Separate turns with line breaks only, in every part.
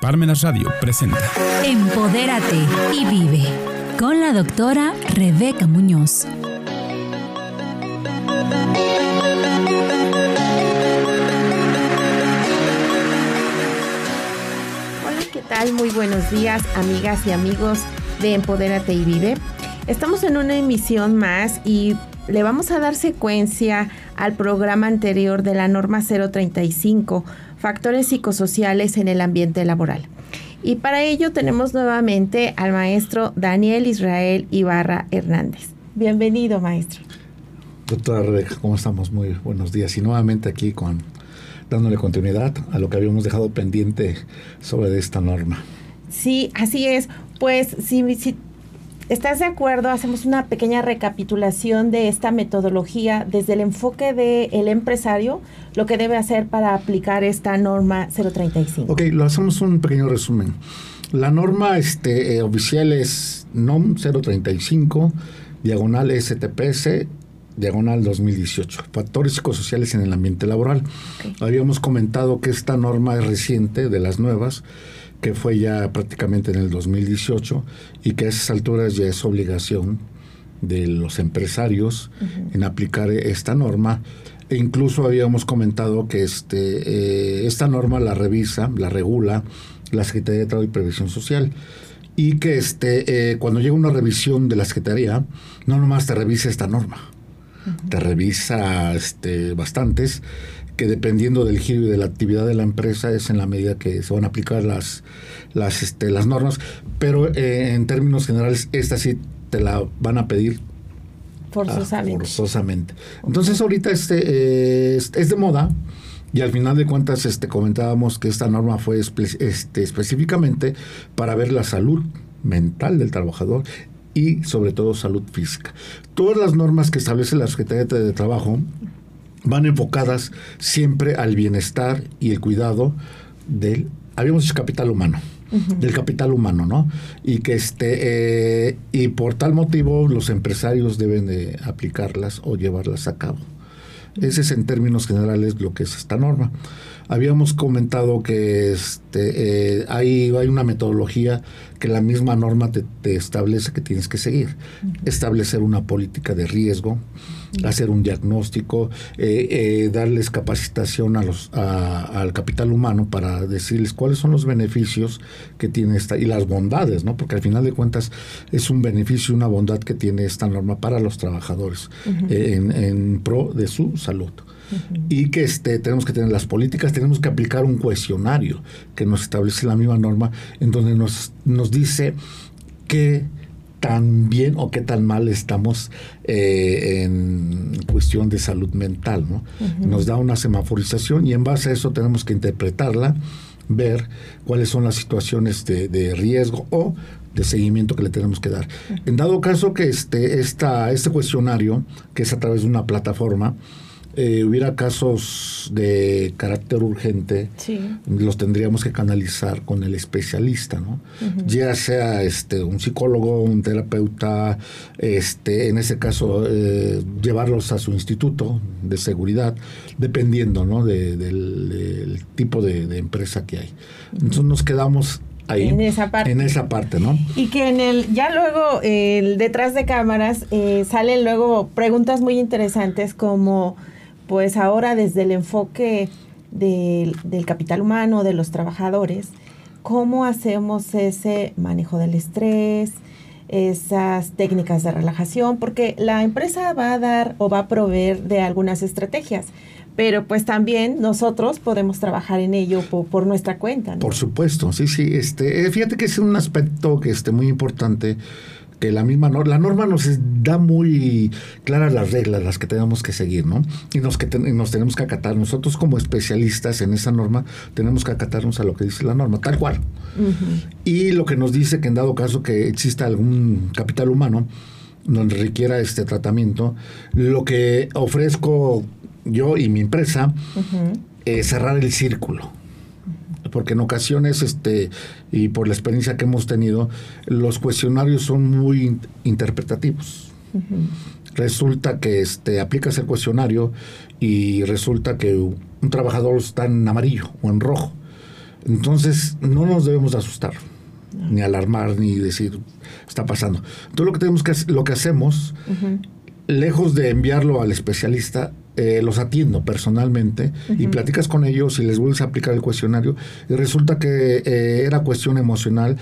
Parmenas Radio presenta
Empodérate y vive con la doctora Rebeca Muñoz.
Hola, ¿qué tal? Muy buenos días, amigas y amigos de Empodérate y Vive. Estamos en una emisión más y le vamos a dar secuencia al programa anterior de la norma 035, factores psicosociales en el ambiente laboral. Y para ello tenemos nuevamente al maestro Daniel Israel Ibarra Hernández. Bienvenido, maestro.
Doctora Rebeca, ¿cómo estamos? Muy buenos días. Y nuevamente aquí con dándole continuidad a lo que habíamos dejado pendiente sobre esta norma.
Sí, así es. Pues si, si estás de acuerdo, hacemos una pequeña recapitulación de esta metodología desde el enfoque del empresario, lo que debe hacer para aplicar esta norma 035.
Ok, lo hacemos un pequeño resumen. La norma este, eh, oficial es NOM 035, diagonal STPS, diagonal 2018, factores psicosociales en el ambiente laboral. Habíamos comentado que esta norma es reciente, de las nuevas, que fue ya prácticamente en el 2018 y que a esas alturas ya es obligación de los empresarios en aplicar esta norma. E incluso habíamos comentado que este, eh, esta norma la revisa, la regula la Secretaría de Trabajo y Previsión Social. Y que este, eh, cuando llega una revisión de la Secretaría, no nomás te revisa esta norma, te revisa este, bastantes que dependiendo del giro y de la actividad de la empresa es en la medida que se van a aplicar las, las, este, las normas, pero eh, en términos generales esta sí te la van a pedir ah,
Forzosamente.
forzosamente. Entonces ahorita este, eh, es, es de moda y al final de cuentas este, comentábamos que esta norma fue espe- este, específicamente para ver la salud mental del trabajador y sobre todo salud física. Todas las normas que establece la Secretaría de Trabajo van enfocadas siempre al bienestar y el cuidado del, habíamos dicho capital humano, del capital humano, ¿no? Y que este, eh, y por tal motivo los empresarios deben de aplicarlas o llevarlas a cabo. Ese es en términos generales lo que es esta norma. Habíamos comentado que este, eh, hay, hay una metodología que la misma norma te, te establece que tienes que seguir. Establecer una política de riesgo, hacer un diagnóstico, eh, eh, darles capacitación a los, a- al capital humano para decirles cuáles son los beneficios que tiene esta y las bondades, ¿no? Porque al final de cuentas es un beneficio y una bondad que tiene esta norma para los trabajadores eh, en, en pro de su salud. Y que este, tenemos que tener las políticas, tenemos que aplicar un cuestionario que nos establece la misma norma, en donde nos, nos dice qué tan bien o qué tan mal estamos eh, en cuestión de salud mental. ¿no? Nos da una semaforización y en base a eso tenemos que interpretarla, ver cuáles son las situaciones de, de riesgo o de seguimiento que le tenemos que dar. En dado caso que este, esta, este cuestionario, que es a través de una plataforma, eh, hubiera casos de carácter urgente,
Sí.
los tendríamos que canalizar con el especialista, ¿no? Ya sea este un psicólogo, un terapeuta, este, en ese caso eh, llevarlos a su instituto de seguridad, dependiendo, ¿no? De- del, del tipo de, de empresa que hay. Entonces nos quedamos ahí
En esa parte.
en esa parte, ¿no?
Y que en el, ya luego, el detrás de cámaras, eh, salen luego preguntas muy interesantes como, pues ahora desde el enfoque del, del capital humano, de los trabajadores, ¿cómo hacemos ese manejo del estrés? esas técnicas de relajación, porque la empresa va a dar o va a proveer de algunas estrategias, pero pues también nosotros podemos trabajar en ello por, por nuestra cuenta.
Por supuesto, sí, sí. Este, fíjate que es un aspecto que esté muy importante que la misma norma, la norma nos da muy claras las reglas, las que tenemos que seguir, ¿no? Y nos, que y nos tenemos que acatar. Nosotros como especialistas en esa norma tenemos que acatarnos a lo que dice la norma, tal cual. Y lo que nos dice que en dado caso que exista algún capital humano donde requiera este tratamiento, lo que ofrezco yo y mi empresa es cerrar el círculo porque en ocasiones, este, y por la experiencia que hemos tenido, los cuestionarios son muy in- interpretativos. Resulta que este, aplicas el cuestionario y resulta que un trabajador está en amarillo o en rojo. Entonces, no nos debemos asustar, ni alarmar, ni decir, está pasando. Entonces, lo que, tenemos que, lo que hacemos, lejos de enviarlo al especialista, eh, los atiendo personalmente y platicas con ellos y les vuelves a aplicar el cuestionario y resulta que eh, era cuestión emocional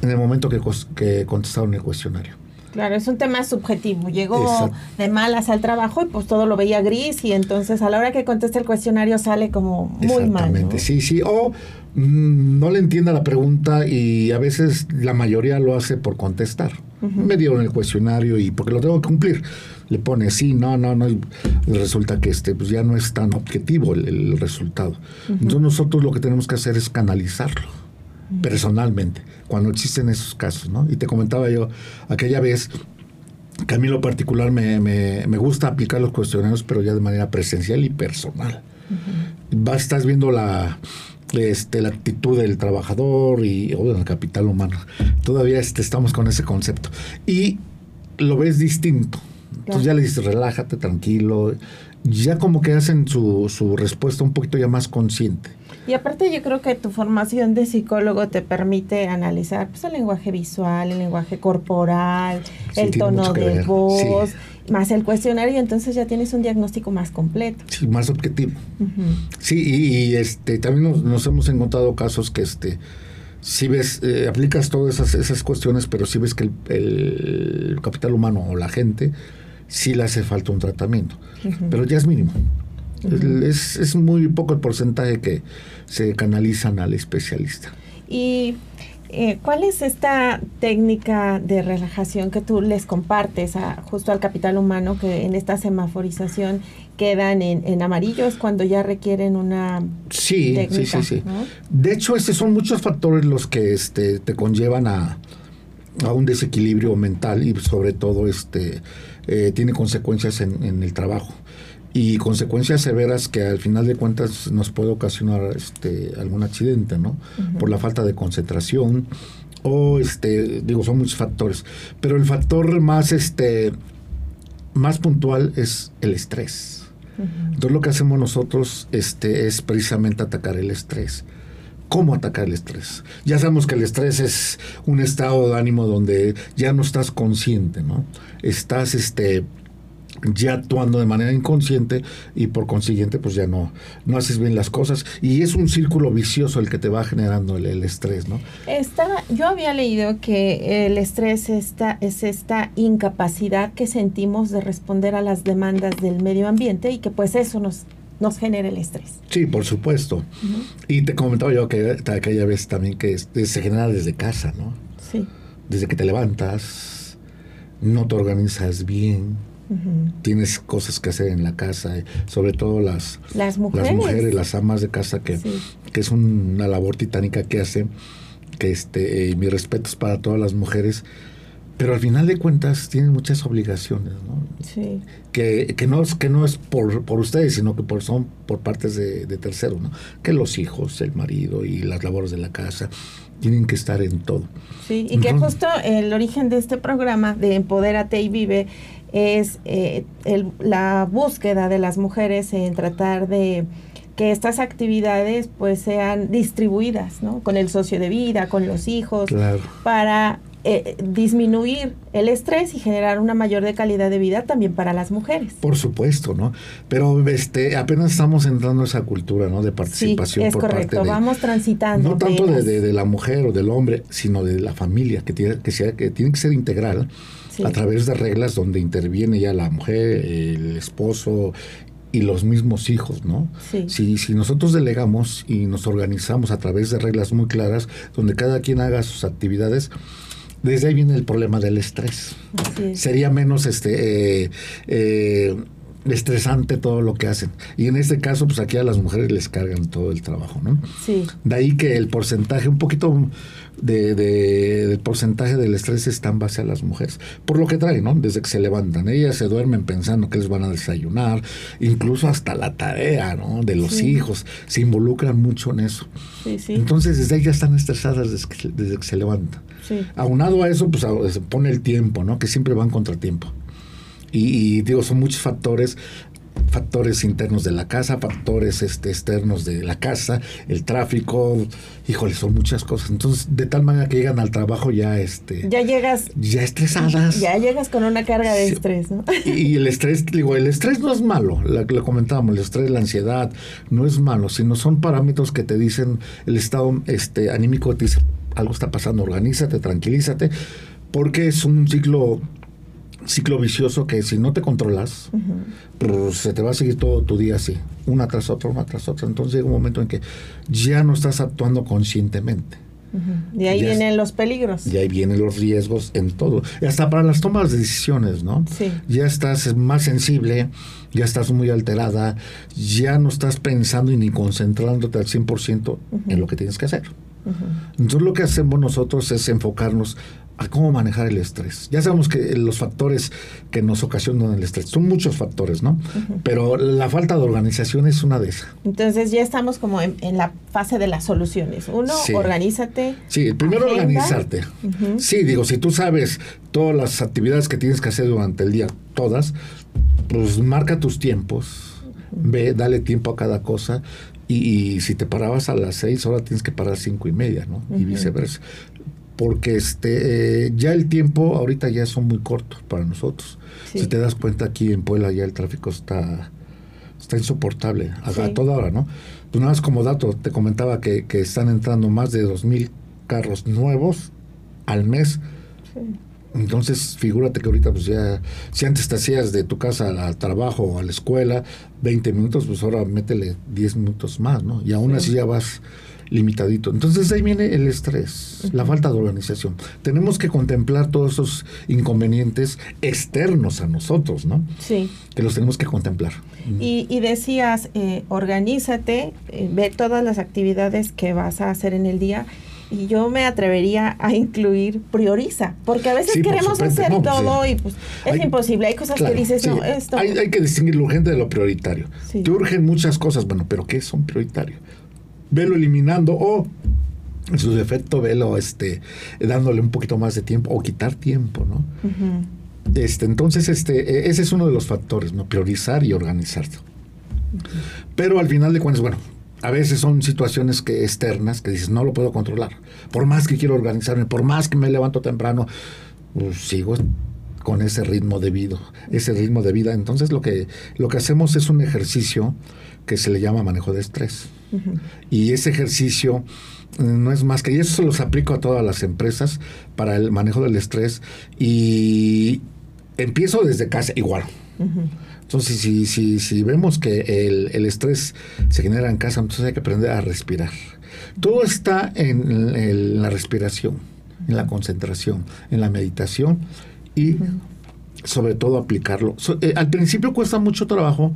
en el momento que, que contestaron el cuestionario.
Claro, es un tema subjetivo. Llegó de malas al trabajo y pues todo lo veía gris y entonces a la hora que contesta el cuestionario sale como muy mal. Exactamente,
sí, sí. O mm, no le entienda la pregunta y a veces la mayoría lo hace por contestar. Me dieron el cuestionario y porque lo tengo que cumplir. Le pone sí, no, no, no. Y resulta que este, pues ya no es tan objetivo el, resultado. Entonces nosotros lo que tenemos que hacer es canalizarlo personalmente, cuando existen esos casos, ¿no? Y te comentaba yo aquella vez que a mí lo particular me, me, me gusta aplicar los cuestionarios, pero ya de manera presencial y personal. estás viendo la, este, la actitud del trabajador y el capital humano. Todavía este, estamos con ese concepto. Y lo ves distinto. Entonces ya le dices, relájate, tranquilo. Ya como que hacen su, su respuesta un poquito ya más consciente.
Y aparte yo creo que tu formación de psicólogo te permite analizar pues, el lenguaje visual, el lenguaje corporal, el tono de voz, más el cuestionario, entonces ya tienes un diagnóstico más completo.
Sí, más objetivo. Sí, y, este también nos, hemos encontrado casos que este si ves, eh, aplicas todas esas, esas cuestiones, pero si ves que el, capital humano o la gente sí le hace falta un tratamiento, pero ya es mínimo es, es, muy poco el porcentaje que se canalizan al especialista.
¿Y eh, cuál es esta técnica de relajación que tú les compartes a, justo al capital humano que en esta semaforización quedan en, en amarillo? ¿Es cuando ya requieren una
sí, técnica? Sí, sí, sí. De hecho, estos son muchos factores los que este, te conllevan a, a un desequilibrio mental y sobre todo este eh, tiene consecuencias en, en el trabajo y consecuencias severas que al final de cuentas nos puede ocasionar este algún accidente, ¿no? Por la falta de concentración o este digo son muchos factores, pero el factor más este más puntual es el estrés. Entonces lo que hacemos nosotros este es precisamente atacar el estrés. ¿Cómo atacar el estrés? Ya sabemos que el estrés es un estado de ánimo donde ya no estás consciente, ¿no? Estás este ya actuando de manera inconsciente y por consiguiente pues ya no, no haces bien las cosas y es un círculo vicioso el que te va generando el, estrés, ¿no?
yo había leído que el estrés esta, es esta incapacidad que sentimos de responder a las demandas del medio ambiente y que pues eso nos, nos genera el estrés.
Sí, por supuesto. Y te comentaba yo que aquella vez también que se genera desde casa, ¿no?
Sí.
Desde que te levantas, no te organizas bien, Tienes cosas que hacer en la casa, eh, sobre todo las,
las mujeres,
las, amas de casa, que, que es una labor titánica que hacen, que este, eh, mi respeto es para todas las mujeres, pero al final de cuentas tienen muchas obligaciones, ¿no?
Sí.
Que, que, no es, que no es por, por ustedes, sino que por, son por partes de, de terceros, ¿no? Que los hijos, el marido y las labores de la casa tienen que estar en todo.
Sí, y que justo el origen de este programa de Empodérate y Vive es eh, la búsqueda de las mujeres en tratar de que estas actividades pues sean distribuidas, ¿no? Con el socio de vida, con los hijos, para eh, disminuir el estrés y generar una mayor de calidad de vida también para las mujeres.
Por supuesto, ¿no? Pero este apenas estamos entrando a esa cultura, ¿no? De participación
sí, es correcto. Vamos transitando.
No tanto de, de, la mujer o del hombre, sino de la familia, que tiene que, sea, que, tiene que ser integral a través de reglas donde interviene ya la mujer, el esposo y los mismos hijos, ¿no? Si, si nosotros delegamos y nos organizamos a través de reglas muy claras, donde cada quien haga sus actividades, desde ahí viene el problema del estrés. Sería menos este eh, eh, estresante todo lo que hacen. Y en este caso, pues aquí a las mujeres les cargan todo el trabajo, ¿no?
Sí.
De ahí que el porcentaje, un poquito de, de, del porcentaje del estrés está en base a las mujeres. Por lo que traen, ¿no? Desde que se levantan. Ellas se duermen pensando que les van a desayunar, incluso hasta la tarea, ¿no? De los hijos. Se involucran mucho en eso.
Sí, sí.
Entonces, desde ahí ya están estresadas desde que, desde que se levantan.
Sí.
Aunado a eso, pues se pone el tiempo, ¿no? Que siempre van contratiempo. Y, y digo, son muchos factores factores internos de la casa, factores este, externos de la casa, el tráfico, híjole, son muchas cosas. Entonces, de tal manera que llegan al trabajo ya este
Ya llegas
ya estresadas.
ya llegas con una carga de
Sí.
estrés, ¿no?
Y, el estrés, digo, el estrés no es malo, lo comentábamos, el estrés, la ansiedad, no es malo, sino son parámetros que te dicen, el estado este, anímico te dice, algo está pasando, organízate, tranquilízate, porque es un ciclo ciclo vicioso que si no te controlas, pues se te va a seguir todo tu día así, una tras otra, una tras otra. Entonces llega un momento en que ya no estás actuando conscientemente.
De ahí
Ya es-
vienen los peligros.
Y ahí vienen los riesgos en todo. Y hasta para las tomas de decisiones, ¿no?
Sí.
Ya estás más sensible, ya estás muy alterada, ya no estás pensando y ni concentrándote al 100% en lo que tienes que hacer. Entonces lo que hacemos nosotros es enfocarnos a cómo manejar el estrés. Ya sabemos que los factores que nos ocasionan el estrés son muchos factores, ¿no? Pero la falta de organización es una de esas.
Entonces ya estamos como en, en la fase de las soluciones. Uno,
Sí.
organízate.
Sí, primero
Agenda.
organizarte.
Ujú.
Sí, digo, si tú sabes todas las actividades que tienes que hacer durante el día, todas, pues marca tus tiempos, ve, dale tiempo a cada cosa. Y, y si te parabas a las seis, ahora tienes que parar a cinco y media, ¿no? Y
Ujú.
viceversa. Porque este eh, ya el tiempo ahorita ya son muy cortos para nosotros.
Sí.
Si te das cuenta aquí en Puebla ya el tráfico está está insoportable a, a
Sí.
toda hora, ¿no? Pues nada más como dato, te comentaba que, que están entrando más de 2.000 carros nuevos al mes. Entonces, figúrate que ahorita, pues ya, si antes te hacías de tu casa al, trabajo o a la escuela 20 minutos, pues ahora métele 10 minutos más, ¿no? Y aún
Sí.
así ya vas limitadito. Entonces ahí viene el estrés, la falta de organización. Tenemos que contemplar todos esos inconvenientes externos a nosotros, ¿no?
Sí.
Que los tenemos que contemplar.
Y, y decías, eh, organízate, eh, ve todas las actividades que vas a hacer en el día. Y yo me atrevería a incluir prioriza, porque a veces
Sí,
queremos hacer
no, pues,
todo
sí.
y pues es
Hay-
imposible. Hay cosas
Claro,
que dices,
sí.
no, esto.
Hay, hay que distinguir lo urgente de lo prioritario.
Sí.
Te urgen muchas cosas, bueno, pero ¿qué son prioritarios? Velo eliminando o en su defecto velo este dándole un poquito más de tiempo o quitar tiempo, ¿no? Este, entonces, este, e- ese es uno de los factores, ¿no? Priorizar y organizarse. Pero al final de cuentas, bueno, a veces son situaciones que externas que dices, no lo puedo controlar. Por más que quiero organizarme, por más que me levanto temprano, pues, sigo con ese ritmo de vida, ese ritmo de vida. Entonces lo que, lo que hacemos es un ejercicio que se le llama manejo de estrés. Y ese ejercicio eh, no es más que, y eso se los aplico a todas las empresas para el manejo del estrés. Y empiezo desde casa igual. Entonces, si, si, si vemos que el, el estrés se genera en casa, entonces hay que aprender a respirar. Todo está en, la respiración, en la concentración, en la meditación y sobre todo aplicarlo. So- eh, al principio cuesta mucho trabajo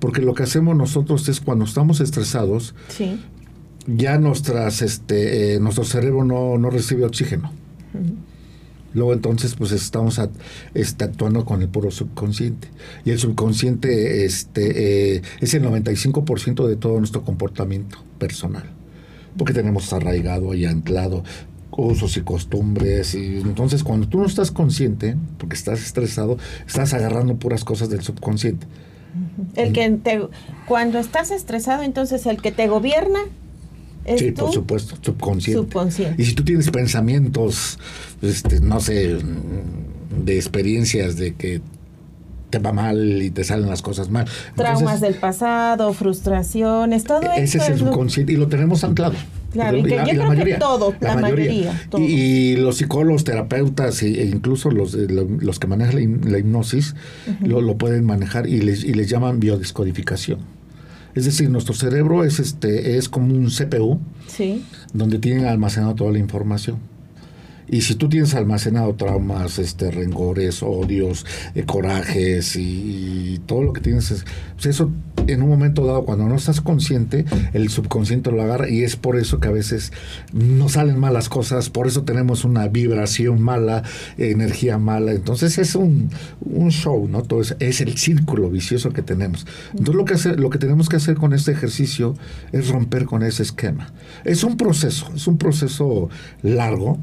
porque lo que hacemos nosotros es cuando estamos estresados,
Sí.
ya nuestras, este, eh, nuestro cerebro no, no recibe oxígeno. Luego entonces pues estamos a- este, actuando con el puro subconsciente. Y el subconsciente este, eh, es el 95% de todo nuestro comportamiento personal. Porque tenemos arraigado y anclado usos y costumbres. Y entonces cuando tú no estás consciente, porque estás estresado, estás agarrando puras cosas del subconsciente.
El que te, cuando estás estresado, entonces el que te gobierna es
Sí, por supuesto, subconsciente.
subconsciente.
Y si tú tienes pensamientos, este, no sé, de experiencias de que te va mal y te salen las cosas mal.
Traumas
entonces,
del pasado, frustraciones, todo
ese
eso
es el
es lo-
subconsciente y lo tenemos anclado.
Claro, y que yo creo que todo, la mayoría, todo.
Y, y los psicólogos, terapeutas e incluso los, lo- los que manejan la, la hipnosis lo, lo pueden manejar y les, y les llaman biodescodificación. Es decir, nuestro cerebro es este es como un CPU
Sí.
donde tienen almacenado toda la información. Y si tú tienes almacenado traumas, este, rencores, odios, eh, corajes y, y todo lo que tienes, es- pues eso en un momento dado, cuando no estás consciente, el subconsciente lo agarra y es por eso que a veces no salen malas cosas, por eso tenemos una vibración mala, energía mala. Entonces es un, un show, ¿no? Todo es, es, el círculo vicioso que tenemos. Entonces lo que, hace, lo que tenemos que hacer con este ejercicio es romper con ese esquema. Es un proceso, es un proceso largo,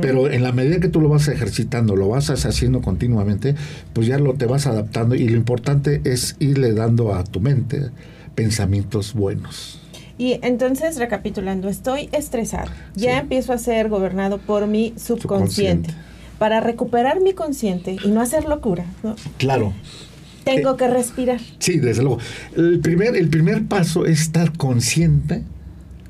pero en la medida que tú lo vas ejercitando, lo vas haciendo continuamente, pues ya lo te vas adaptando y lo importante es irle dando a tu mente pensamientos buenos.
Y entonces, recapitulando, estoy estresado, ya empiezo a ser gobernado por mi subconsciente. Para recuperar mi consciente y no hacer locura,
Claro.
Tengo eh, que respirar.
Sí, desde luego. El primer, el primer paso es estar consciente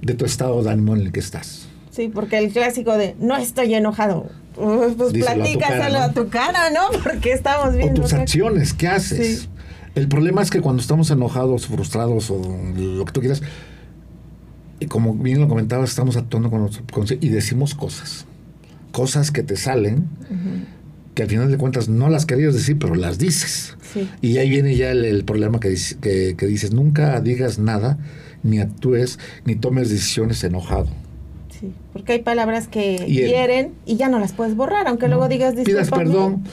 de tu estado de ánimo en el que estás.
Sí, porque el clásico de no estoy enojado, pues platícaselo a, tu cara, ¿no? Porque estamos viendo.
O tus acciones, ¿qué haces? El problema es que cuando estamos enojados, frustrados o lo que tú quieras, y como bien lo comentabas, estamos actuando con nuestro y decimos cosas. Cosas que te salen, que al final de cuentas no las querías decir, pero las dices. Y ahí viene ya el, problema que, que, dices, nunca digas nada, ni actúes, ni tomes decisiones enojado.
Sí, porque hay palabras que hieren y ya no las puedes borrar, aunque luego digas
Pidas perdón,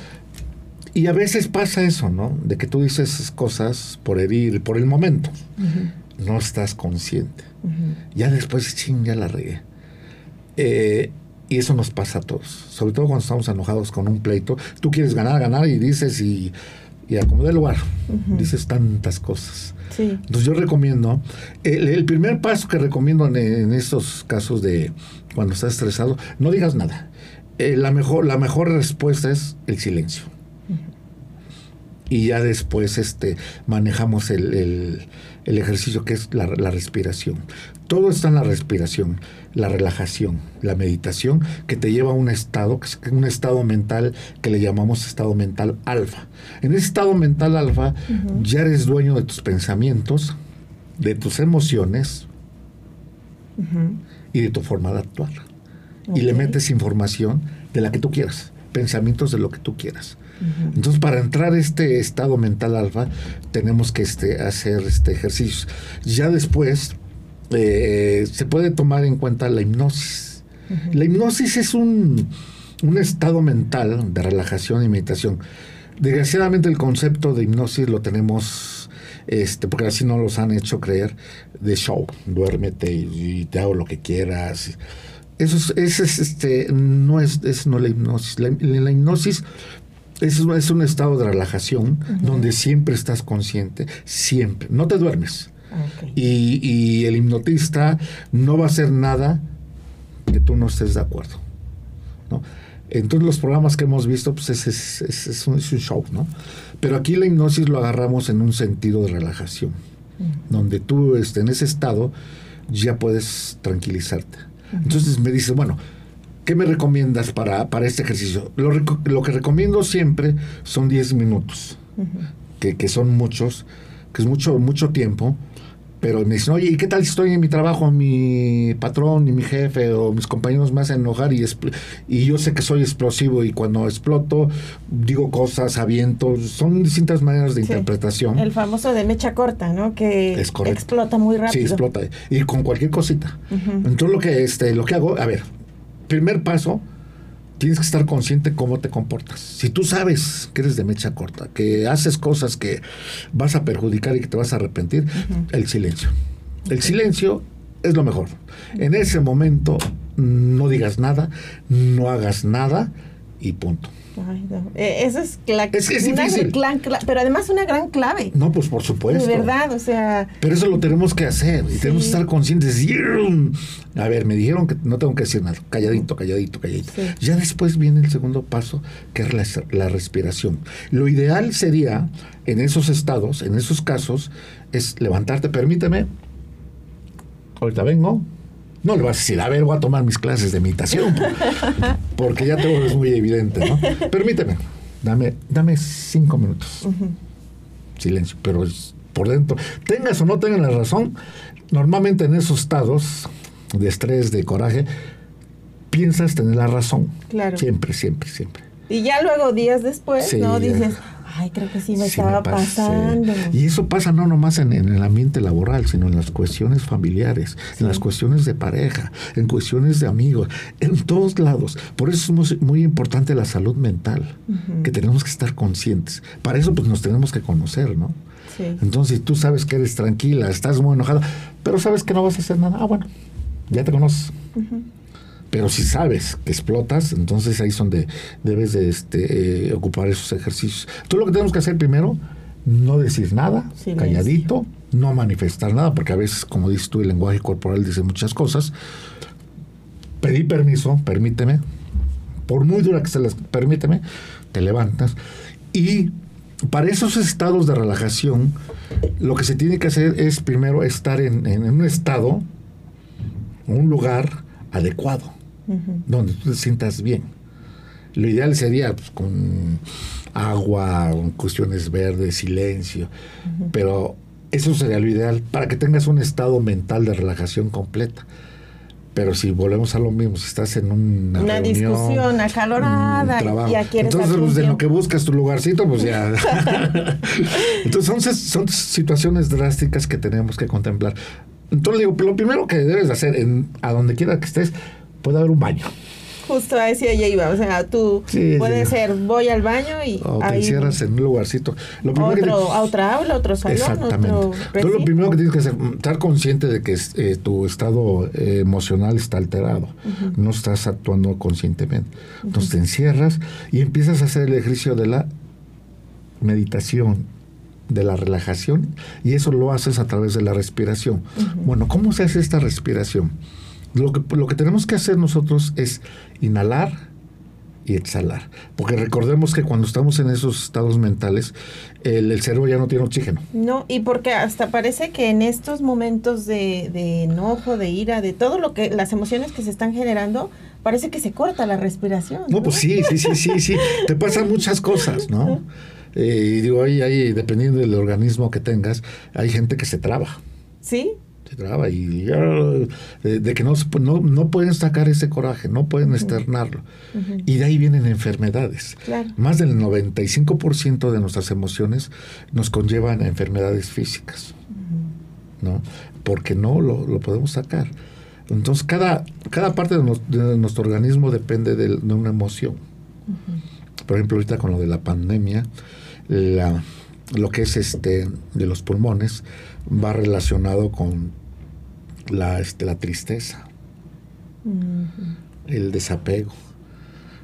y a veces pasa eso, ¿no? De que tú dices cosas por herir, por el momento. No estás consciente. Ya después, ching, ya la regué. Eh, y eso nos pasa a todos. Sobre todo cuando estamos enojados con un pleito. Tú quieres ganar, ganar y dices y, y acomodé el lugar. Dices tantas cosas. Entonces yo recomiendo, el, primer paso que recomiendo en, estos casos de cuando estás estresado, no digas nada. Eh, la, mejor, la mejor respuesta es el silencio y ya después este, manejamos el, ejercicio que es la, respiración. Todo está en la respiración, la relajación, la meditación, que te lleva a un estado, que es un estado mental que le llamamos estado mental alfa. En ese estado mental alfa ya eres dueño de tus pensamientos, de tus emociones y de tu forma de actuar. Y le metes información de la que tú quieras, pensamientos de lo que tú quieras. Entonces, para entrar a este estado mental alfa, tenemos que este, hacer este ejercicio. Ya después, eh, se puede tomar en cuenta la hipnosis. La hipnosis es un, estado mental de relajación y meditación. Desgraciadamente el concepto de hipnosis lo tenemos, este, porque así no los han hecho creer, de show, duérmete y, te hago lo que quieras. Eso es, este, no es, no la hipnosis. La, la hipnosis es, es un estado de relajación donde siempre estás consciente, siempre. No te duermes. Y, el hipnotista no va a hacer nada que tú no estés de acuerdo. ¿no? Entonces los programas que hemos visto, pues es, es, un, show, ¿no? Pero aquí la hipnosis lo agarramos en un sentido de relajación, donde tú este, en ese estado ya puedes tranquilizarte. Entonces me dices, bueno, ¿Qué me recomiendas para, para este ejercicio? Lo, lo, que recomiendo siempre son 10 minutos, que, que, son muchos, que es mucho, mucho tiempo. Pero me dicen, oye, ¿y qué tal si estoy en mi trabajo, mi patrón y mi jefe o mis compañeros me hacen enojar y, y yo sé que soy explosivo y cuando exploto digo cosas, aviento, son distintas maneras de interpretación.
El famoso de mecha corta, ¿no? Que explota muy rápido.
Sí, explota. Y con cualquier cosita. Entonces lo que, este, lo que hago, a ver, primer paso, tienes que estar consciente cómo te comportas. Si tú sabes que eres de mecha corta, que haces cosas que vas a perjudicar y que te vas a arrepentir, el silencio. El silencio es lo mejor. En ese momento no digas nada, no hagas nada y punto.
Ay, eh, Eso es, la, es, difícil. pero además una gran clave.
No, pues por supuesto.
De verdad, o sea.
Pero eso lo tenemos que hacer y tenemos que estar conscientes. A ver, me dijeron que no tengo que decir nada. Calladito, calladito, calladito. Ya después viene el segundo paso, que es la, la respiración. Lo ideal sería, en esos estados, en esos casos, es levantarte, permíteme. Ahorita vengo, no le vas a decir, a ver, voy a tomar mis clases de meditación, porque ya todo es muy evidente, ¿no? Permíteme, dame, dame cinco minutos. Silencio, pero por dentro, tengas o no tengas la razón, normalmente en esos estados de estrés, de coraje, piensas tener la razón. Claro. Siempre, siempre, siempre.
Y ya luego, días después, ¿no? Dices, Ay, creo que sí me estaba pasando.
Y eso pasa no nomás en, el ambiente laboral, sino en las cuestiones familiares, en las cuestiones de pareja, en cuestiones de amigos, en todos lados. Por eso es muy, importante la salud mental, que tenemos que estar conscientes. Para eso pues nos tenemos que conocer, ¿no? Sí. Entonces, tú sabes que eres tranquila, estás muy enojada, pero sabes que no vas a hacer nada. Ah, bueno, ya te conoces. Pero si sabes que explotas, entonces ahí es donde debes de este, eh, ocupar esos ejercicios. Tú lo que tenemos que hacer primero, no decir nada, calladito, no manifestar nada, porque a veces, como dices tú, el lenguaje corporal dice muchas cosas. Pedir permiso, permíteme, por muy dura que se les permíteme, te levantas. Y para esos estados de relajación, lo que se tiene que hacer es primero estar en, en un estado, un lugar adecuado donde tú te sientas bien. Lo ideal sería pues, con agua, con cuestiones verdes, silencio, pero eso sería lo ideal para que tengas un estado mental de relajación completa. Pero si volvemos a lo mismo, si estás en una,
una discusión acalorada
y entonces pues, de lo que buscas tu lugarcito, pues ya. entonces son, son situaciones drásticas que tenemos que contemplar. Entonces digo, lo primero que debes hacer en, a donde quiera que estés, puede haber un baño.
Justo a ese ya iba, o sea, tú puede ser, voy al baño y
o te encierras en un lugarcito.
Lo otro, a otra aula, otro salón,
Exactamente. Otro lo primero que tienes que hacer, estar consciente de que eh, tu estado eh, emocional está alterado, no estás actuando conscientemente. Entonces te encierras y empiezas a hacer el ejercicio de la meditación, de la relajación, y eso lo haces a través de la respiración. Bueno, ¿cómo se hace esta respiración? Lo que, lo que tenemos que hacer nosotros es inhalar y exhalar. Porque recordemos que cuando estamos en esos estados mentales, el, cerebro ya no tiene oxígeno.
No, y porque hasta parece que en estos momentos de, de, enojo, de ira, de todo lo que, las emociones que se están generando, parece que se corta la respiración.
No, pues sí, sí, sí, sí, sí. Te pasan muchas cosas, ¿no? Eh, y digo, ahí, ahí, dependiendo del organismo que tengas, hay gente que se traba.
Sí,
se traba y de, que no, no, no, pueden sacar ese coraje, no pueden externarlo. Y de ahí vienen enfermedades. Más del 95% de nuestras emociones nos conllevan a enfermedades físicas, ¿no? Porque no lo, podemos sacar. Entonces, cada, cada parte de, nuestro organismo depende de, una emoción. Por ejemplo, ahorita con lo de la pandemia, la, lo que es este de los pulmones, va relacionado con la, este, la tristeza, el desapego.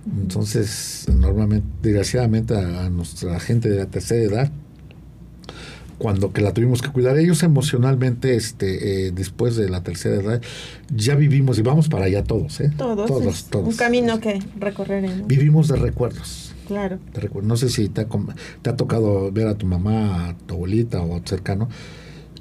Entonces, normalmente, desgraciadamente, a, nuestra gente de la tercera edad, cuando que la tuvimos que cuidar, ellos emocionalmente, este, eh, después de la tercera edad, ya vivimos y vamos para allá todos, ¿eh?
Todos. Todos, todos. Un camino que recorreremos.
Vivimos de recuerdos.
Claro.
no sé si te ha, te ha tocado ver a tu mamá, a tu abuelita o a tu cercano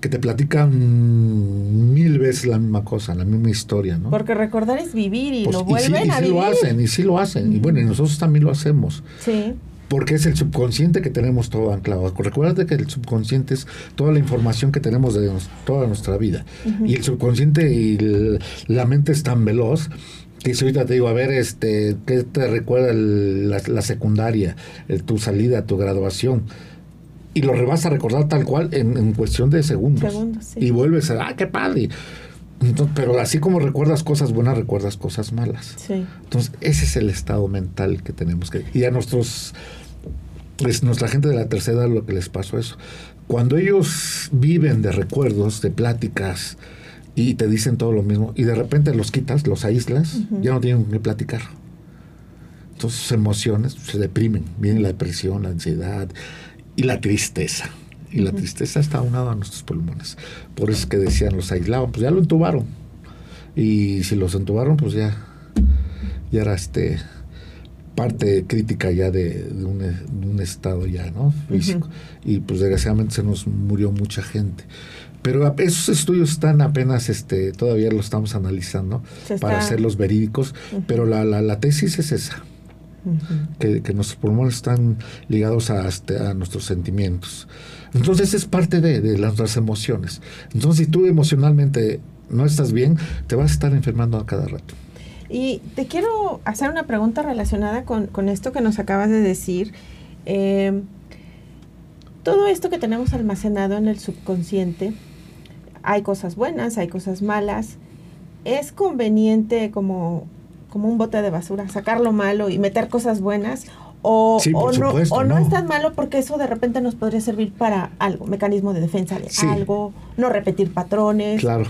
que te platican mil veces la misma cosa, la misma historia, ¿no?
Porque recordar es vivir y pues, lo vuelven a
y sí lo hacen, y sí lo hacen. Y bueno, y nosotros también lo hacemos.
Sí.
Porque es el subconsciente que tenemos todo anclado. Recuerda que el subconsciente es toda la información que tenemos de toda nuestra vida. Y el subconsciente y la mente es tan veloz que si ahorita te digo, a ver, este, ¿qué te recuerda la, secundaria, tu salida, tu graduación? y lo vas a recordar tal cual en, cuestión de segundos. Y vuelves a, ah, qué padre. pero así como recuerdas cosas buenas, recuerdas cosas malas. Entonces, ese es el estado mental que tenemos que... Y a nuestros... Es nuestra gente de la tercera lo que les pasó eso. Cuando ellos viven de recuerdos, de pláticas, y te dicen todo lo mismo, y de repente los quitas, los aíslas, ya no tienen que platicar. Entonces sus emociones se deprimen, viene la depresión, la ansiedad, y la tristeza. Y la tristeza está aunada a nuestros pulmones. Por eso es que decían, los aislaban, pues ya lo entubaron. Y si los entubaron, pues ya, ya era este parte crítica ya de, un, estado ya, ¿no? Físico. Y pues desgraciadamente se nos murió mucha gente. Pero esos estudios están apenas, este, todavía lo estamos analizando para hacerlos verídicos, pero la, la, la tesis es esa que, nuestros pulmones están ligados a, este, a, nuestros sentimientos. Entonces es parte de, las, emociones. Entonces si tú emocionalmente no estás bien, te vas a estar enfermando a cada rato.
Y te quiero hacer una pregunta relacionada con, esto que nos acabas de decir. Eh, todo esto que tenemos almacenado en el subconsciente, hay cosas buenas, hay cosas malas. Es conveniente como, como un bote de basura, sacar lo malo y meter cosas buenas. O,
Sí,
o no,
supuesto,
o no,
no.
es tan malo porque eso de repente nos podría servir para algo, mecanismo de defensa de
Sí.
algo, no repetir patrones.
Claro.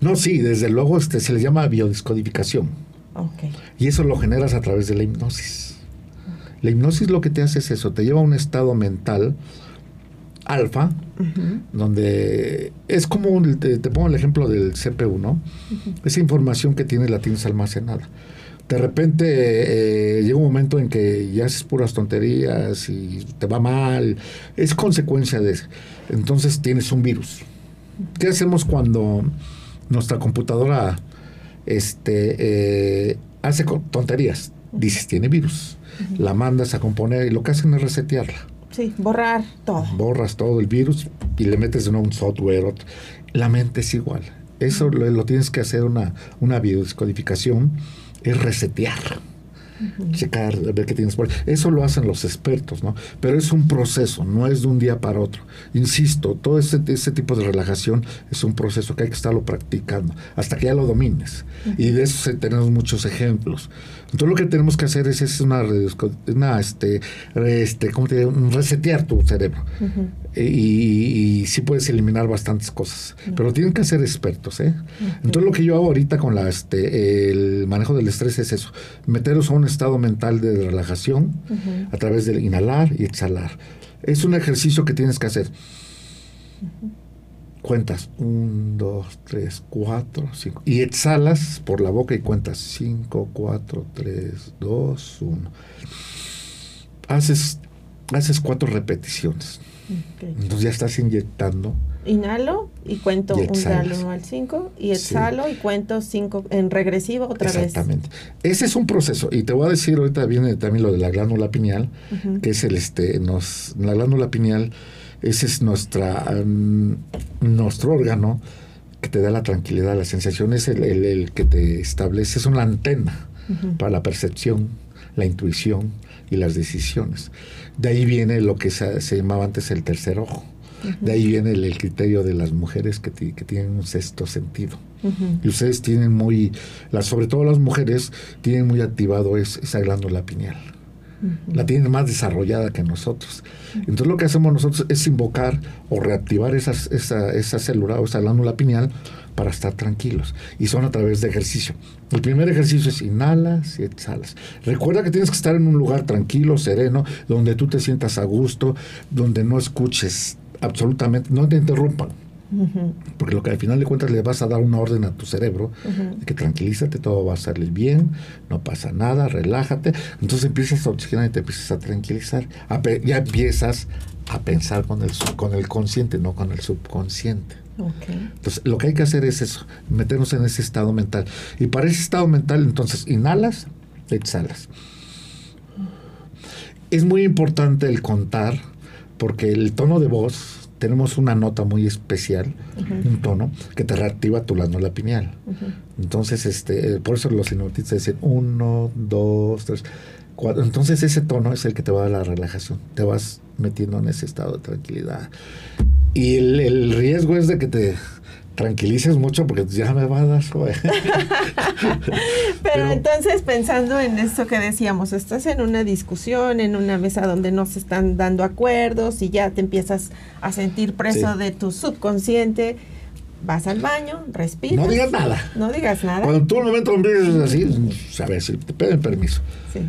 No, sí, desde luego este, se le llama biodescodificación.
Ok.
Y eso lo generas a través de la hipnosis. La hipnosis lo que te hace es eso, te lleva a un estado mental alfa, donde es como, un- te, te pongo el ejemplo del CPU, ¿no? Esa información que tienes la tienes almacenada. De repente eh, llega un momento en que ya haces puras tonterías y te va mal. Es consecuencia de eso. Entonces tienes un virus. ¿Qué hacemos cuando nuestra computadora este, eh, hace tonterías? Dices, tiene virus. La mandas a componer y lo que hacen es resetearla
Sí, borrar todo.
borras todo el virus y le metes nuevo un software. otro. La mente es igual. Eso lo, lo tienes que hacer una, una biodescodificación, es resetear. Checar, ver qué tienes por ahí. Eso lo hacen los expertos, ¿no? Pero es un proceso, no es de un día para otro. Insisto, todo ese, ese tipo de relajación es un proceso que hay que estarlo practicando hasta que ya lo domines. Y de eso tenemos muchos ejemplos. Entonces lo que tenemos que hacer es, es una, una este, este, ¿cómo te digo? Resetear tu cerebro. Y, y sí puedes eliminar bastantes cosas, pero tienen que ser expertos, ¿eh? Entonces lo que yo hago ahorita con la, este, el manejo del estrés es eso, meteros a un estado mental de relajación a través del inhalar y exhalar. Es un ejercicio que tienes que hacer. Cuentas, un, dos, tres, cuatro, cinco. Y exhalas por la boca y cuentas, cinco, cuatro, tres, dos, uno. Haces, haces cuatro repeticiones.
Ok.
Entonces ya estás inyectando.
Inhalo y cuento
Y
un del 1 al 5 y
Sí.
exhalo y cuento 5 en regresivo otra
Exactamente. Ese es un proceso. Y te voy a decir, ahorita viene también lo de la glándula pineal,
vez. Ujú.
que es el este, nos, la glándula pineal, ese es nuestra nuestro órgano que te da la tranquilidad, la sensación, es el, el- el que te establece, es una antena para la percepción, la intuición y las decisiones. De ahí viene lo que se, se llamaba antes el tercer ojo. De ahí viene el, el criterio de las mujeres que, ti- que tienen un sexto sentido. Y ustedes tienen muy, sobre todo las mujeres, tienen muy activado es- esa glándula pineal. La tienen más desarrollada que nosotros. Entonces lo que hacemos nosotros es invocar o reactivar esa, esa célula o esa glándula pineal para estar tranquilos. Y son a través de ejercicio. El primer ejercicio es inhalas y exhalas. Recuerda que tienes que estar en un lugar tranquilo, sereno, donde tú te sientas a gusto, donde no escuches absolutamente, no te interrumpan. Porque lo que al final de cuentas le vas a dar una orden a tu cerebro de que tranquilízate, todo va a salir bien, no pasa nada, relájate. Entonces empiezas a oxigenar y te empiezas a tranquilizar. A ya empiezas a pensar con el, con el consciente, no con el subconsciente. Entonces lo que hay que hacer es eso, meternos en ese estado mental. Y para ese estado mental, entonces inhalas, exhalas. Es muy importante el contar, porque el tono de voz, tenemos una nota muy especial, un tono que te reactiva tu glándula pineal.
Ujú.
Entonces, este, eh, por eso los hipnotistas dicen uno, dos, tres, cuatro. Entonces ese tono es el que te va a dar la relajación. Te vas metiendo en ese estado de tranquilidad. Y el, el riesgo es de que te tranquilices mucho porque ya me va a dar suave.
Pero,
Pero-
entonces, pensando en esto que decíamos, estás en una discusión, en una mesa donde no se están dando acuerdos y ya te empiezas a sentir preso
Sí.
de tu subconsciente, vas al baño, respiras.
No digas nada.
No digas nada.
Cuando tú en un momento empieces así, ver si te piden permiso.
Sí.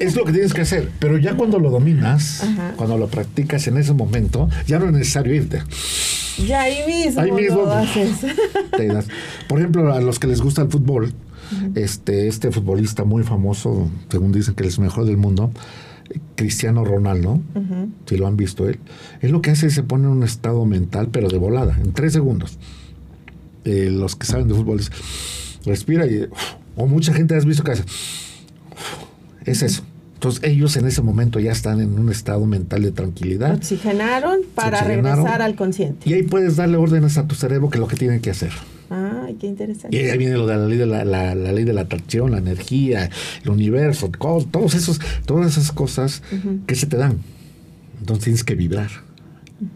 Es lo que tienes que hacer. Pero ya cuando lo dominas,
Ajá.
cuando lo practicas en ese momento, ya no es necesario irte.
Ya ahí mismo,
Ahí mismo.
lo haces.
te das. Por ejemplo, a los que les gusta el fútbol, este, este futbolista muy famoso, según dicen que es el mejor del mundo, Cristiano Ronaldo, si lo han visto él, él lo que hace es se pone en un estado mental, pero de volada, en tres segundos. Eh, los que saben de fútbol, es, respira y, o mucha gente has visto que hace, es eso. Entonces ellos en ese momento ya están en un estado mental de tranquilidad
Oxigenaron para
oxigenaron.
regresar al consciente.
y ahí puedes darle órdenes a tu cerebro que es lo que tiene que hacer.
Ay, qué
Y
interesante.
ahí viene lo de la ley de la, la- la ley de la atracción, la energía, el universo, todos esos, todas esas cosas que se te dan. Entonces tienes que vibrar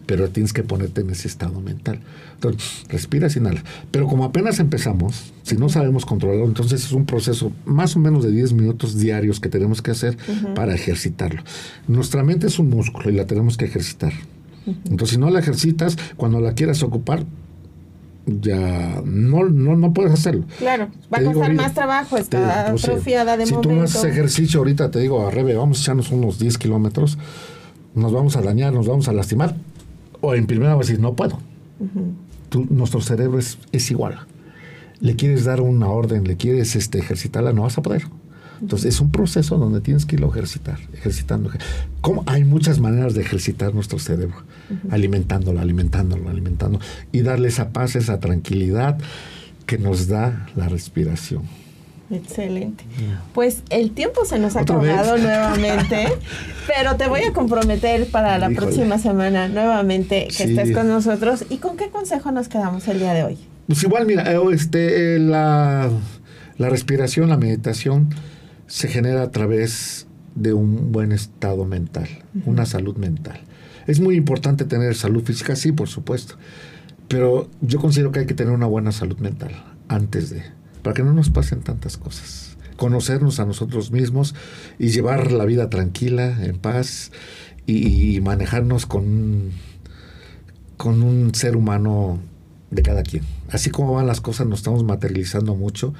pero tienes que ponerte en ese estado mental. Entonces, respiras, inhala. Pero como apenas empezamos, si no sabemos controlarlo, entonces es un proceso más o menos de 10 minutos diarios que tenemos que hacer para ejercitarlo. Nuestra mente es un músculo y la tenemos que ejercitar. Entonces, si no la ejercitas, cuando la quieras ocupar, ya no, no, no puedes hacerlo.
Claro, va a costar más trabajo, está pues, atrofiada de
si
momento.
Si tú haces ejercicio ahorita, te digo, a Rebe, vamos a echarnos unos 10 kilómetros, nos vamos a dañar, nos vamos a lastimar, o en primera vez decir, no puedo. nuestro cerebro es, es, igual. Le quieres dar una orden, le quieres este, ejercitarla, no vas a poder. Entonces es un proceso donde tienes que irlo a ejercitar, ejercitando. ¿Cómo? Hay muchas maneras de ejercitar nuestro cerebro, alimentándolo, alimentándolo, alimentándolo, y darle esa paz, esa tranquilidad que nos da la respiración.
Excelente. Pues el tiempo se nos ha acabado nuevamente, pero te voy a comprometer para la próxima semana nuevamente que estés con nosotros. ¿Y con qué consejo nos quedamos el día de hoy?
Pues igual, mira, eh, este, la, la respiración, la meditación se genera a través de un buen estado mental, una salud mental. Es muy importante tener salud física, sí, por supuesto, pero yo considero que hay que tener una buena salud mental antes de, para que no nos pasen tantas cosas. Conocernos a nosotros mismos y llevar la vida tranquila, en paz y, manejarnos con, con un ser humano de cada quien. Así como van las cosas, nos estamos materializando mucho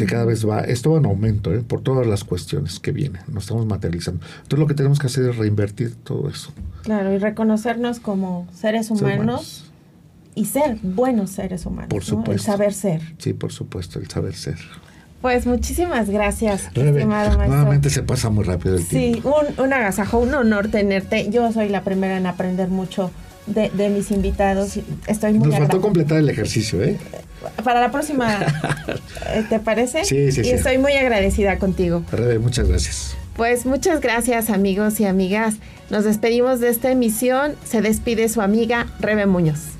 que cada vez va, esto va en aumento, ¿eh? por todas las cuestiones que vienen, nos estamos materializando. Entonces lo que tenemos que hacer es reinvertir todo eso.
Claro, y reconocernos como seres humanos, y ser buenos seres humanos.
Por supuesto. El
saber ser.
Sí, por supuesto, el saber ser.
Pues muchísimas gracias,
Rebe, Nuevamente se pasa muy rápido el
tiempo. Sí, un, un agasajo, un honor tenerte. Yo soy la primera en aprender mucho de, de mis invitados. Estoy muy
Nos faltó completar el ejercicio, ¿eh?
Para la próxima, eh, ¿te parece?
Sí, sí,
y estoy muy agradecida contigo.
Rebe, muchas gracias.
Pues muchas gracias amigos y amigas. Nos despedimos de esta emisión. Se despide su amiga Rebe Muñoz.